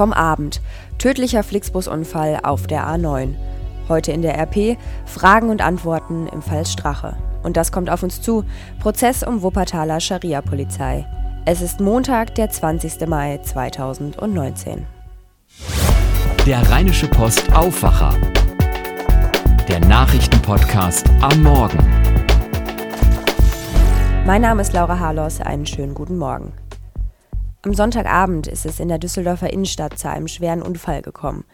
vom Abend. Tödlicher Flixbusunfall auf der A9. Heute in der RP Fragen und Antworten im Fall Strache. Und das kommt auf uns zu. Prozess um Wuppertaler Scharia-Polizei. Es ist Montag, der 20. Mai 2019. Der Rheinische Post Aufwacher. Der Nachrichtenpodcast am Morgen. Mein Name ist Laura Harlos. Einen schönen guten Morgen. Am Sonntagabend ist es in der Düsseldorfer Innenstadt zu einem schweren Unfall gekommen.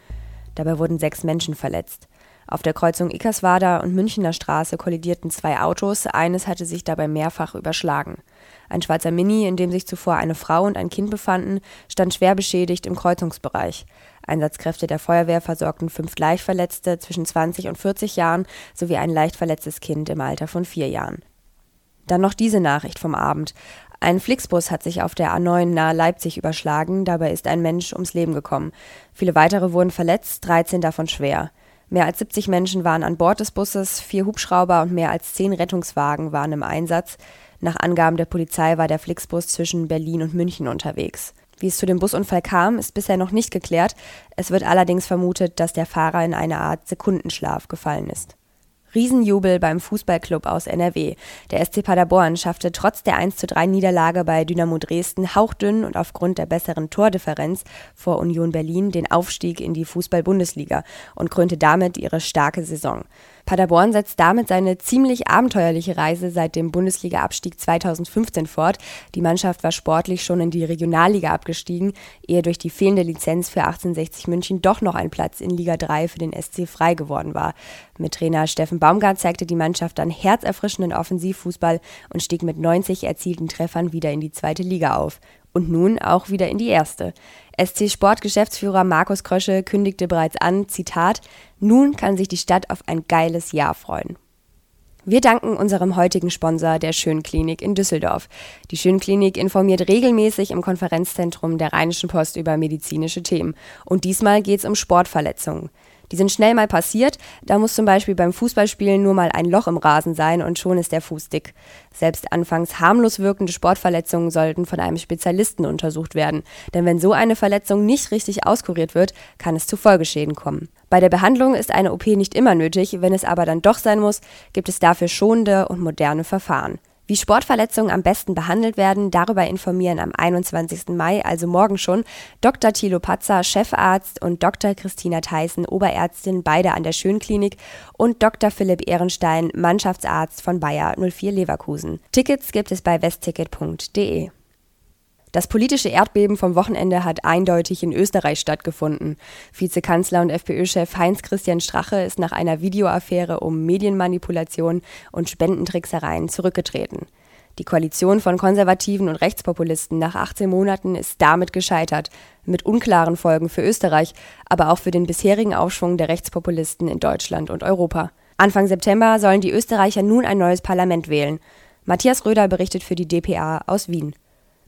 Dabei wurden sechs Menschen verletzt. Auf der Kreuzung Ickerswader und Münchener Straße kollidierten zwei Autos, eines hatte sich dabei mehrfach überschlagen. Ein schwarzer Mini, in dem sich zuvor eine Frau und ein Kind befanden, stand schwer beschädigt im Kreuzungsbereich. Einsatzkräfte der Feuerwehr versorgten fünf Leichtverletzte zwischen 20 und 40 Jahren sowie ein leicht verletztes Kind im Alter von vier Jahren. Dann noch diese Nachricht vom Abend. Ein Flixbus hat sich auf der A9 nahe Leipzig überschlagen, dabei ist ein Mensch ums Leben gekommen. Viele weitere wurden verletzt, 13 davon schwer. Mehr als 70 Menschen waren an Bord des Busses, vier Hubschrauber und mehr als zehn Rettungswagen waren im Einsatz. Nach Angaben der Polizei war der Flixbus zwischen Berlin und München unterwegs. Wie es zu dem Busunfall kam, ist bisher noch nicht geklärt. Es wird allerdings vermutet, dass der Fahrer in eine Art Sekundenschlaf gefallen ist. Riesenjubel beim Fußballclub aus NRW. Der SC Paderborn schaffte trotz der 1 zu 3 Niederlage bei Dynamo Dresden hauchdünn und aufgrund der besseren Tordifferenz vor Union Berlin den Aufstieg in die Fußball-Bundesliga und krönte damit ihre starke Saison. Paderborn setzt damit seine ziemlich abenteuerliche Reise seit dem Bundesliga-Abstieg 2015 fort. Die Mannschaft war sportlich schon in die Regionalliga abgestiegen, ehe durch die fehlende Lizenz für 1860 München doch noch ein Platz in Liga 3 für den SC frei geworden war. Mit Trainer Steffen Baumgart zeigte die Mannschaft dann herzerfrischenden Offensivfußball und stieg mit 90 erzielten Treffern wieder in die zweite Liga auf und nun auch wieder in die erste. SC-Sportgeschäftsführer Markus Krösche kündigte bereits an, Zitat, nun kann sich die Stadt auf ein geiles Jahr freuen. Wir danken unserem heutigen Sponsor, der Schönklinik in Düsseldorf. Die Schönklinik informiert regelmäßig im Konferenzzentrum der Rheinischen Post über medizinische Themen. Und diesmal geht es um Sportverletzungen. Die sind schnell mal passiert. Da muss zum Beispiel beim Fußballspielen nur mal ein Loch im Rasen sein und schon ist der Fuß dick. Selbst anfangs harmlos wirkende Sportverletzungen sollten von einem Spezialisten untersucht werden. Denn wenn so eine Verletzung nicht richtig auskuriert wird, kann es zu Folgeschäden kommen. Bei der Behandlung ist eine OP nicht immer nötig, wenn es aber dann doch sein muss, gibt es dafür schonende und moderne Verfahren. Wie Sportverletzungen am besten behandelt werden, darüber informieren am 21. Mai, also morgen schon, Dr. Thilo Patzer, Chefarzt und Dr. Christina Theissen, Oberärztin, beide an der Schönklinik und Dr. Philipp Ehrenstein, Mannschaftsarzt von Bayer 04 Leverkusen. Tickets gibt es bei westticket.de. Das politische Erdbeben vom Wochenende hat eindeutig in Österreich stattgefunden. Vizekanzler und FPÖ-Chef Heinz-Christian Strache ist nach einer Videoaffäre um Medienmanipulation und Spendentricksereien zurückgetreten. Die Koalition von Konservativen und Rechtspopulisten nach 18 Monaten ist damit gescheitert, mit unklaren Folgen für Österreich, aber auch für den bisherigen Aufschwung der Rechtspopulisten in Deutschland und Europa. Anfang September sollen die Österreicher nun ein neues Parlament wählen. Matthias Röder berichtet für die dpa aus Wien.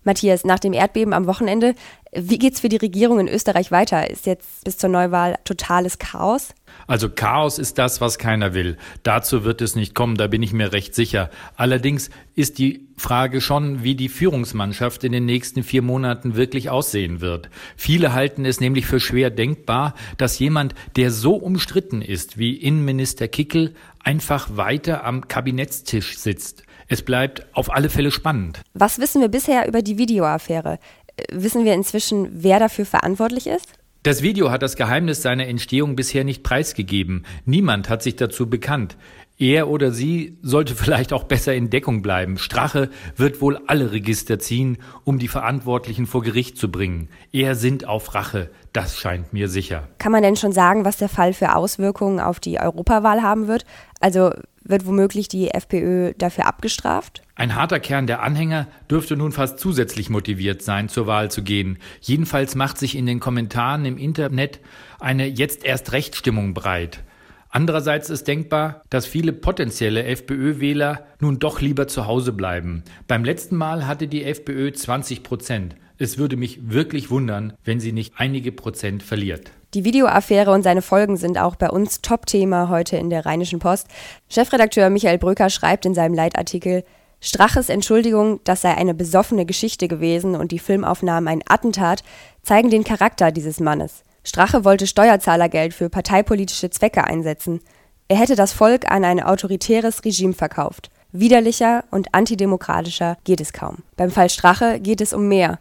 Matthias, nach dem Erdbeben am Wochenende, wie geht's für die Regierung in Österreich weiter? Ist jetzt bis zur Neuwahl totales Chaos? Also Chaos ist das, was keiner will. Dazu wird es nicht kommen, da bin ich mir recht sicher. Allerdings ist die Frage schon, wie die Führungsmannschaft in den nächsten vier Monaten wirklich aussehen wird. Viele halten es nämlich für schwer denkbar, dass jemand, der so umstritten ist wie Innenminister Kickel, einfach weiter am Kabinettstisch sitzt. Es bleibt auf alle Fälle spannend. Was wissen wir bisher über die Videoaffäre? Äh, wissen wir inzwischen, wer dafür verantwortlich ist? Das Video hat das Geheimnis seiner Entstehung bisher nicht preisgegeben. Niemand hat sich dazu bekannt. Er oder sie sollte vielleicht auch besser in Deckung bleiben. Strache wird wohl alle Register ziehen, um die Verantwortlichen vor Gericht zu bringen. Er sind auf Rache, das scheint mir sicher. Kann man denn schon sagen, was der Fall für Auswirkungen auf die Europawahl haben wird? Also wird womöglich die FPÖ dafür abgestraft? Ein harter Kern der Anhänger dürfte nun fast zusätzlich motiviert sein, zur Wahl zu gehen. Jedenfalls macht sich in den Kommentaren im Internet eine jetzt erst Rechtsstimmung breit. Andererseits ist denkbar, dass viele potenzielle FPÖ-Wähler nun doch lieber zu Hause bleiben. Beim letzten Mal hatte die FPÖ 20 Prozent. Es würde mich wirklich wundern, wenn sie nicht einige Prozent verliert. Die Videoaffäre und seine Folgen sind auch bei uns Top-Thema heute in der Rheinischen Post. Chefredakteur Michael Bröker schreibt in seinem Leitartikel, Straches Entschuldigung, das sei eine besoffene Geschichte gewesen und die Filmaufnahmen ein Attentat, zeigen den Charakter dieses Mannes. Strache wollte Steuerzahlergeld für parteipolitische Zwecke einsetzen. Er hätte das Volk an ein autoritäres Regime verkauft. Widerlicher und antidemokratischer geht es kaum. Beim Fall Strache geht es um mehr.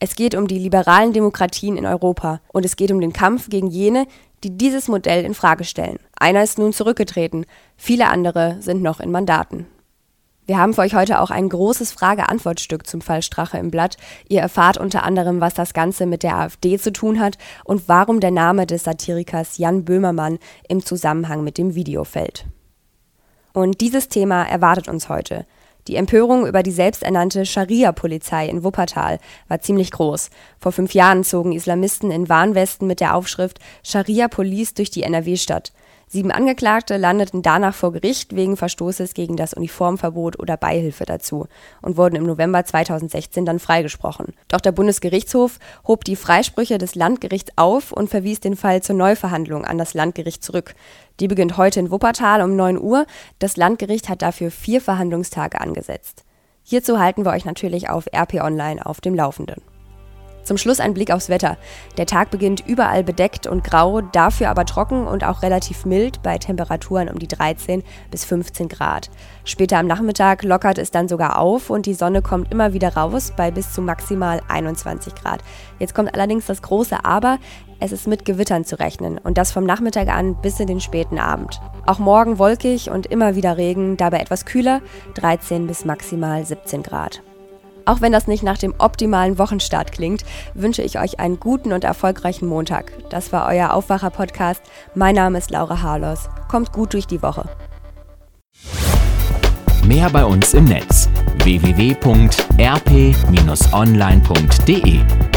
Es geht um die liberalen Demokratien in Europa und es geht um den Kampf gegen jene, die dieses Modell in Frage stellen. Einer ist nun zurückgetreten, viele andere sind noch in Mandaten. Wir haben für euch heute auch ein großes Frage-Antwort-Stück zum Fall Strache im Blatt. Ihr erfahrt unter anderem, was das Ganze mit der AfD zu tun hat und warum der Name des Satirikers Jan Böhmermann im Zusammenhang mit dem Video fällt. Und dieses Thema erwartet uns heute. Die Empörung über die selbsternannte Scharia-Polizei in Wuppertal war ziemlich groß. Vor fünf Jahren zogen Islamisten in Warnwesten mit der Aufschrift Scharia Police durch die NRW-Stadt. Sieben Angeklagte landeten danach vor Gericht wegen Verstoßes gegen das Uniformverbot oder Beihilfe dazu und wurden im November 2016 dann freigesprochen. Doch der Bundesgerichtshof hob die Freisprüche des Landgerichts auf und verwies den Fall zur Neuverhandlung an das Landgericht zurück. Die beginnt heute in Wuppertal um 9 Uhr. Das Landgericht hat dafür vier Verhandlungstage angesetzt. Hierzu halten wir euch natürlich auf RP Online auf dem Laufenden. Zum Schluss ein Blick aufs Wetter. Der Tag beginnt überall bedeckt und grau, dafür aber trocken und auch relativ mild bei Temperaturen um die 13 bis 15 Grad. Später am Nachmittag lockert es dann sogar auf und die Sonne kommt immer wieder raus bei bis zu maximal 21 Grad. Jetzt kommt allerdings das große Aber. Es ist mit Gewittern zu rechnen und das vom Nachmittag an bis in den späten Abend. Auch morgen wolkig und immer wieder Regen, dabei etwas kühler, 13 bis maximal 17 Grad. Auch wenn das nicht nach dem optimalen Wochenstart klingt, wünsche ich euch einen guten und erfolgreichen Montag. Das war euer Aufwacher-Podcast. Mein Name ist Laura Harlos. Kommt gut durch die Woche. Mehr bei uns im Netz www.rp-online.de